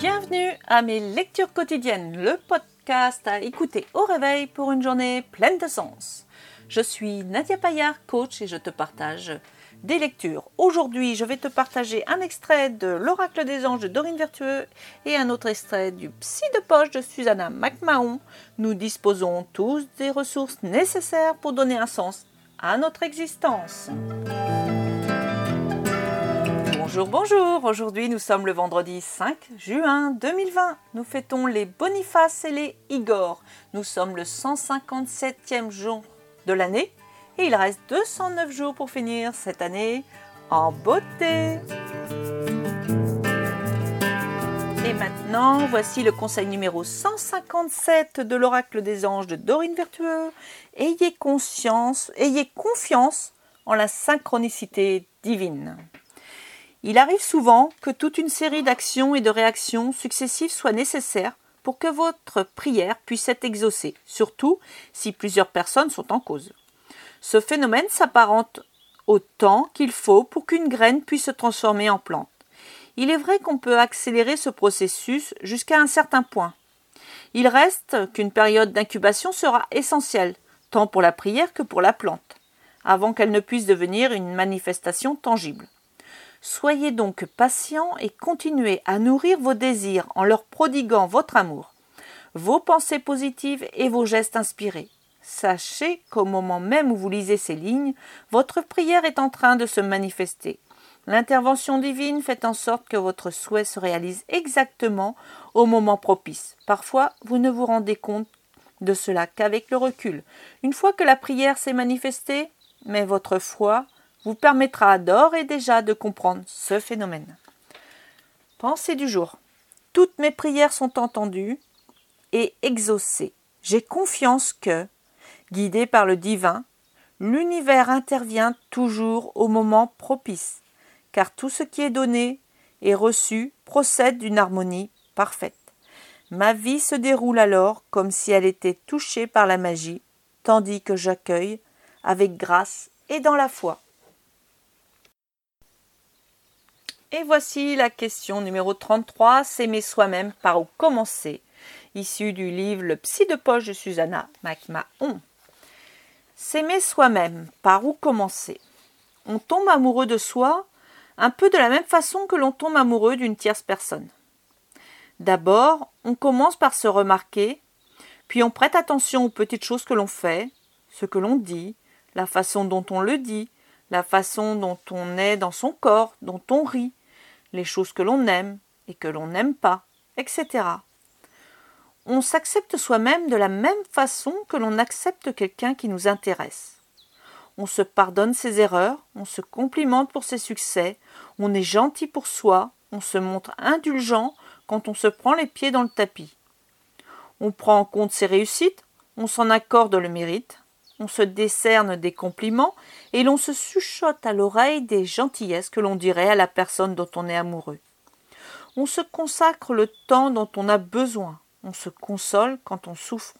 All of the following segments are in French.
Bienvenue à mes lectures quotidiennes, le podcast à écouter au réveil pour une journée pleine de sens. Je suis Nadia Payard, coach, et je te partage des lectures. Aujourd'hui, je vais te partager un extrait de L'Oracle des anges de Dorine Vertueux et un autre extrait du Psy de poche de Susanna McMahon. Nous disposons tous des ressources nécessaires pour donner un sens à notre existence. Bonjour, bonjour. Aujourd'hui, nous sommes le vendredi 5 juin 2020. Nous fêtons les Boniface et les Igor. Nous sommes le 157e jour de l'année et il reste 209 jours pour finir cette année en beauté. Et maintenant, voici le conseil numéro 157 de l'oracle des anges de Dorine Vertueux. Ayez conscience, ayez confiance en la synchronicité divine. Il arrive souvent que toute une série d'actions et de réactions successives soient nécessaires pour que votre prière puisse être exaucée, surtout si plusieurs personnes sont en cause. Ce phénomène s'apparente au temps qu'il faut pour qu'une graine puisse se transformer en plante. Il est vrai qu'on peut accélérer ce processus jusqu'à un certain point. Il reste qu'une période d'incubation sera essentielle, tant pour la prière que pour la plante, avant qu'elle ne puisse devenir une manifestation tangible. Soyez donc patient et continuez à nourrir vos désirs en leur prodiguant votre amour, vos pensées positives et vos gestes inspirés. Sachez qu'au moment même où vous lisez ces lignes, votre prière est en train de se manifester. L'intervention divine fait en sorte que votre souhait se réalise exactement au moment propice. Parfois, vous ne vous rendez compte de cela qu'avec le recul. Une fois que la prière s'est manifestée, mais votre foi, vous permettra d'ores et déjà de comprendre ce phénomène. Pensée du jour. Toutes mes prières sont entendues et exaucées. J'ai confiance que, guidé par le divin, l'univers intervient toujours au moment propice, car tout ce qui est donné et reçu procède d'une harmonie parfaite. Ma vie se déroule alors comme si elle était touchée par la magie, tandis que j'accueille avec grâce et dans la foi. Et voici la question numéro 33, s'aimer soi-même par où commencer, issue du livre Le psy de poche de Susanna McMahon. S'aimer soi-même, par où commencer? On tombe amoureux de soi un peu de la même façon que l'on tombe amoureux d'une tierce personne. D'abord, on commence par se remarquer, puis on prête attention aux petites choses que l'on fait, ce que l'on dit, la façon dont on le dit, la façon dont on est dans son corps, dont on rit, les choses que l'on aime et que l'on n'aime pas, etc. On s'accepte soi-même de la même façon que l'on accepte quelqu'un qui nous intéresse. On se pardonne ses erreurs, on se complimente pour ses succès, on est gentil pour soi, on se montre indulgent quand on se prend les pieds dans le tapis. On prend en compte ses réussites, on s'en accorde le mérite, on se décerne des compliments et l'on se chuchote à l'oreille des gentillesses que l'on dirait à la personne dont on est amoureux. On se consacre le temps dont on a besoin, on se console quand on souffre,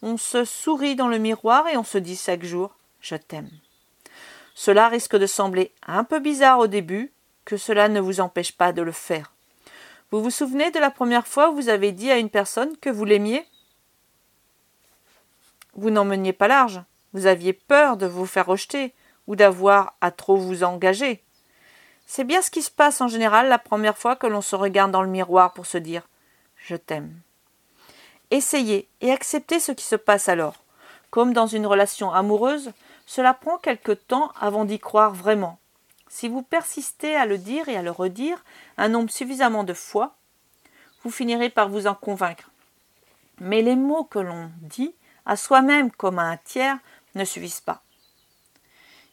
on se sourit dans le miroir et on se dit chaque jour Je t'aime. Cela risque de sembler un peu bizarre au début, que cela ne vous empêche pas de le faire. Vous vous souvenez de la première fois où vous avez dit à une personne que vous l'aimiez? Vous n'en meniez pas large. Vous aviez peur de vous faire rejeter ou d'avoir à trop vous engager. C'est bien ce qui se passe en général la première fois que l'on se regarde dans le miroir pour se dire Je t'aime. Essayez et acceptez ce qui se passe alors. Comme dans une relation amoureuse, cela prend quelque temps avant d'y croire vraiment. Si vous persistez à le dire et à le redire un nombre suffisamment de fois, vous finirez par vous en convaincre. Mais les mots que l'on dit à soi-même comme à un tiers ne suffisent pas.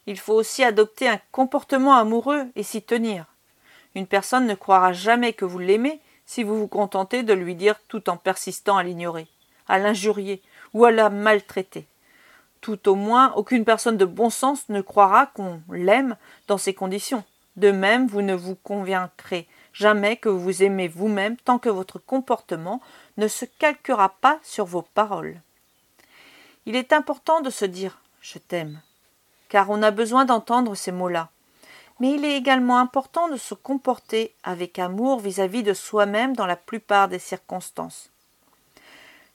Il faut aussi adopter un comportement amoureux et s'y tenir. Une personne ne croira jamais que vous l'aimez si vous vous contentez de lui dire tout en persistant à l'ignorer, à l'injurier ou à la maltraiter. Tout au moins, aucune personne de bon sens ne croira qu'on l'aime dans ces conditions. De même, vous ne vous convaincrez jamais que vous aimez vous-même tant que votre comportement ne se calquera pas sur vos paroles. Il est important de se dire je t'aime, car on a besoin d'entendre ces mots-là. Mais il est également important de se comporter avec amour vis-à-vis de soi-même dans la plupart des circonstances.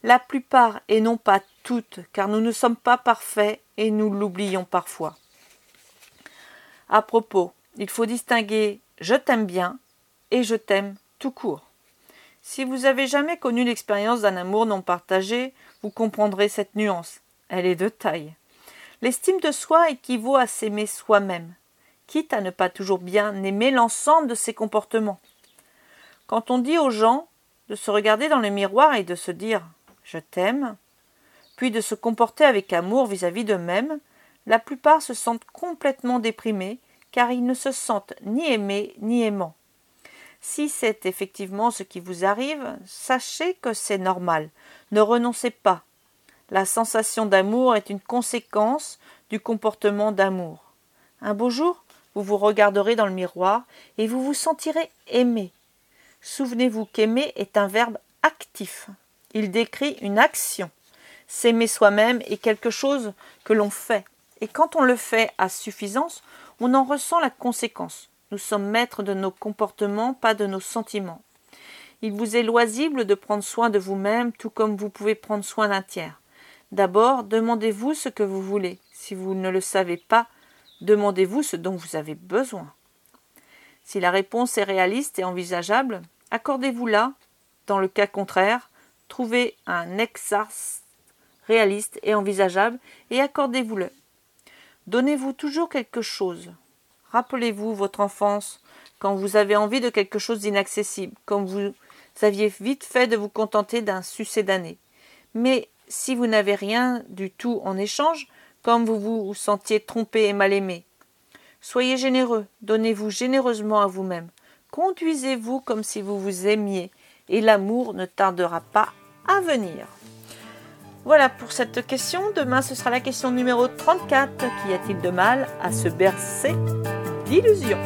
La plupart et non pas toutes, car nous ne sommes pas parfaits et nous l'oublions parfois. À propos, il faut distinguer je t'aime bien et je t'aime tout court. Si vous avez jamais connu l'expérience d'un amour non partagé, vous comprendrez cette nuance. Elle est de taille. L'estime de soi équivaut à s'aimer soi-même quitte à ne pas toujours bien aimer l'ensemble de ses comportements. Quand on dit aux gens de se regarder dans le miroir et de se dire je t'aime, puis de se comporter avec amour vis-à-vis d'eux-mêmes, la plupart se sentent complètement déprimés car ils ne se sentent ni aimés ni aimants. Si c'est effectivement ce qui vous arrive, sachez que c'est normal. Ne renoncez pas. La sensation d'amour est une conséquence du comportement d'amour. Un beau jour, vous vous regarderez dans le miroir et vous vous sentirez aimé. Souvenez-vous qu'aimer est un verbe actif. Il décrit une action. S'aimer soi-même est quelque chose que l'on fait. Et quand on le fait à suffisance, on en ressent la conséquence. Nous sommes maîtres de nos comportements, pas de nos sentiments. Il vous est loisible de prendre soin de vous-même, tout comme vous pouvez prendre soin d'un tiers. D'abord, demandez-vous ce que vous voulez. Si vous ne le savez pas, Demandez-vous ce dont vous avez besoin. Si la réponse est réaliste et envisageable, accordez-vous-la. Dans le cas contraire, trouvez un exarce réaliste et envisageable et accordez-vous-le. Donnez-vous toujours quelque chose. Rappelez-vous votre enfance quand vous avez envie de quelque chose d'inaccessible, comme vous aviez vite fait de vous contenter d'un succès d'année. Mais si vous n'avez rien du tout en échange, comme vous vous sentiez trompé et mal aimé. Soyez généreux, donnez-vous généreusement à vous-même, conduisez-vous comme si vous vous aimiez, et l'amour ne tardera pas à venir. Voilà pour cette question. Demain, ce sera la question numéro 34. Qu'y a-t-il de mal à se bercer d'illusions?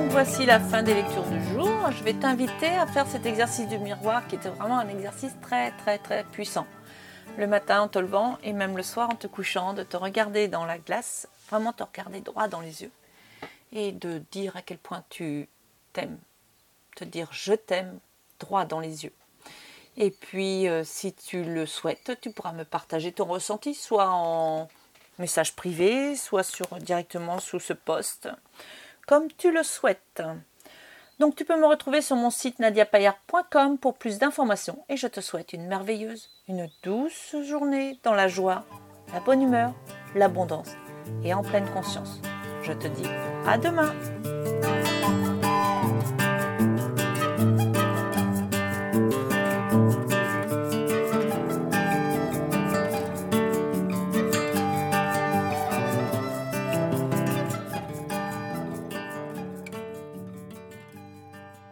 Donc voici la fin des lectures du jour. Je vais t'inviter à faire cet exercice du miroir qui était vraiment un exercice très très très puissant le matin en te levant et même le soir en te couchant, de te regarder dans la glace, vraiment te regarder droit dans les yeux et de dire à quel point tu t'aimes, te dire je t'aime droit dans les yeux. Et puis, euh, si tu le souhaites, tu pourras me partager ton ressenti, soit en message privé, soit directement sous ce post, comme tu le souhaites. Donc tu peux me retrouver sur mon site nadiapayard.com pour plus d'informations et je te souhaite une merveilleuse, une douce journée dans la joie, la bonne humeur, l'abondance et en pleine conscience. Je te dis à demain